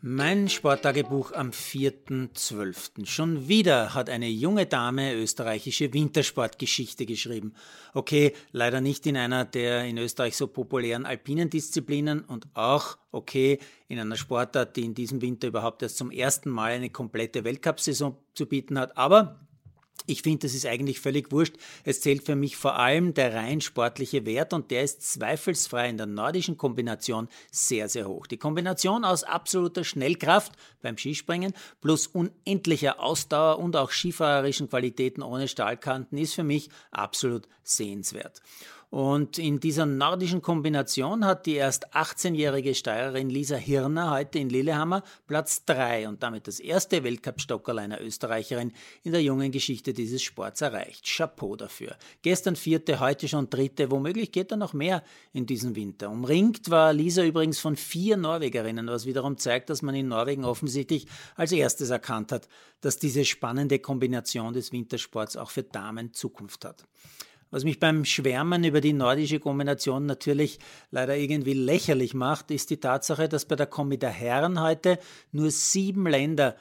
Mein Sporttagebuch am 4.12. Schon wieder hat eine junge Dame österreichische Wintersportgeschichte geschrieben. Okay, leider nicht in einer der in Österreich so populären alpinen Disziplinen und auch, okay, in einer Sportart, die in diesem Winter überhaupt erst zum ersten Mal eine komplette Weltcup-Saison zu bieten hat. Aber ich finde, das ist eigentlich völlig wurscht. Es zählt für mich vor allem der rein sportliche Wert und der ist zweifelsfrei in der nordischen Kombination sehr, sehr hoch. Die Kombination aus absoluter Schnellkraft beim Skispringen plus unendlicher Ausdauer und auch skifahrerischen Qualitäten ohne Stahlkanten ist für mich absolut sehenswert. Und in dieser nordischen Kombination hat die erst 18-jährige Steirerin Lisa Hirner heute in Lillehammer Platz 3 und damit das erste Weltcup-Stockerl einer Österreicherin in der jungen Geschichte dieses Sports erreicht. Chapeau dafür. Gestern vierte, heute schon dritte, womöglich geht da noch mehr in diesem Winter. Umringt war Lisa übrigens von vier Norwegerinnen, was wiederum zeigt, dass man in Norwegen offensichtlich als erstes erkannt hat, dass diese spannende Kombination des Wintersports auch für Damen Zukunft hat. Was mich beim Schwärmen über die nordische Kombination natürlich leider irgendwie lächerlich macht, ist die Tatsache, dass bei der Kombi der Herren heute nur sieben Länder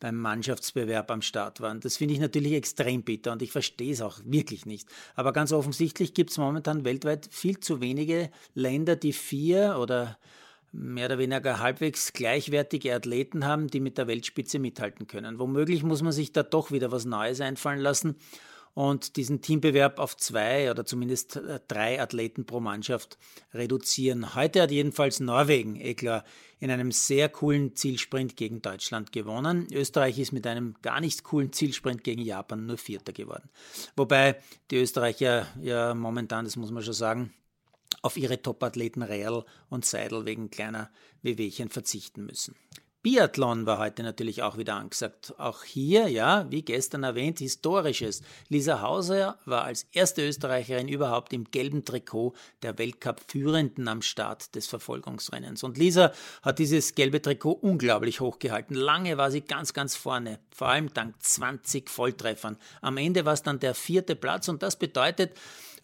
beim Mannschaftsbewerb am Start waren. Das finde ich natürlich extrem bitter und ich verstehe es auch wirklich nicht. Aber ganz offensichtlich gibt es momentan weltweit viel zu wenige Länder, die vier oder mehr oder weniger halbwegs gleichwertige Athleten haben, die mit der Weltspitze mithalten können. Womöglich muss man sich da doch wieder was Neues einfallen lassen und diesen Teambewerb auf zwei oder zumindest äh, drei Athleten pro Mannschaft reduzieren. Heute hat jedenfalls Norwegen, eh klar, in einem sehr coolen Zielsprint gegen Deutschland gewonnen. Österreich ist mit einem gar nicht coolen Zielsprint gegen Japan nur Vierter geworden. Wobei die Österreicher ja momentan, das muss man schon sagen, auf ihre Topathleten Real und Seidel wegen kleiner Wehwehchen verzichten müssen. Biathlon war heute natürlich auch wieder angesagt. Auch hier, ja, wie gestern erwähnt, historisches. Lisa Hauser war als erste Österreicherin überhaupt im gelben Trikot der Weltcup-Führenden am Start des Verfolgungsrennens. Und Lisa hat dieses gelbe Trikot unglaublich hochgehalten. Lange war sie ganz, ganz vorne, vor allem dank 20 Volltreffern. Am Ende war es dann der vierte Platz und das bedeutet,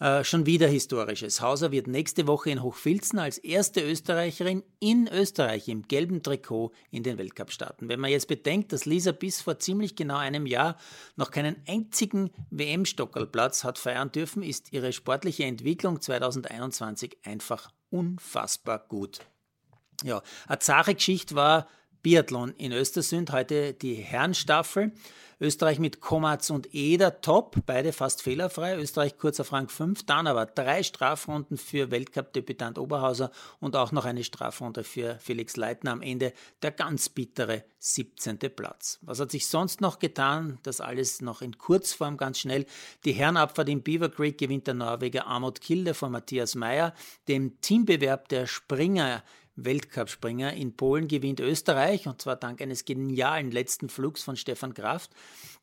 äh, schon wieder Historisches. Hauser wird nächste Woche in Hochfilzen als erste Österreicherin in Österreich im gelben Trikot in den Weltcup starten. Wenn man jetzt bedenkt, dass Lisa bis vor ziemlich genau einem Jahr noch keinen einzigen WM-Stockerlplatz hat feiern dürfen, ist ihre sportliche Entwicklung 2021 einfach unfassbar gut. Ja, eine zahre Geschichte war Biathlon in Östersund, heute die Herrenstaffel. Österreich mit Komatz und Eder top, beide fast fehlerfrei. Österreich kurz auf Rang 5, dann aber drei Strafrunden für Weltcup-Debütant Oberhauser und auch noch eine Strafrunde für Felix Leitner am Ende der ganz bittere 17. Platz. Was hat sich sonst noch getan? Das alles noch in Kurzform ganz schnell. Die Herrenabfahrt in Beaver Creek gewinnt der Norweger Amod Kilde von Matthias Meyer. Dem Teambewerb der Springer Weltcupspringer. In Polen gewinnt Österreich und zwar dank eines genialen letzten Flugs von Stefan Kraft.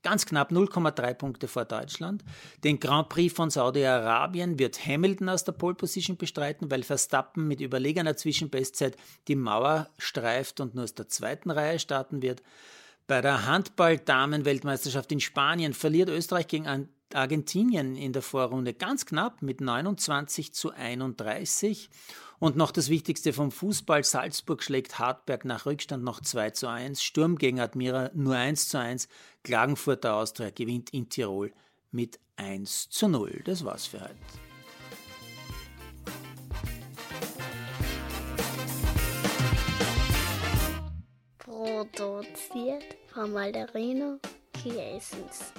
Ganz knapp 0,3 Punkte vor Deutschland. Den Grand Prix von Saudi-Arabien wird Hamilton aus der Pole Position bestreiten, weil Verstappen mit überlegener Zwischenbestzeit die Mauer streift und nur aus der zweiten Reihe starten wird. Bei der Handball-Damen-Weltmeisterschaft in Spanien verliert Österreich gegen Argentinien in der Vorrunde ganz knapp mit 29 zu 31. Und noch das Wichtigste vom Fußball. Salzburg schlägt Hartberg nach Rückstand noch 2 zu 1. Sturm gegen Admira nur 1 zu 1. Klagenfurter Austria gewinnt in Tirol mit 1 zu 0. Das war's für heute. Produziert von Malderino Chiesens.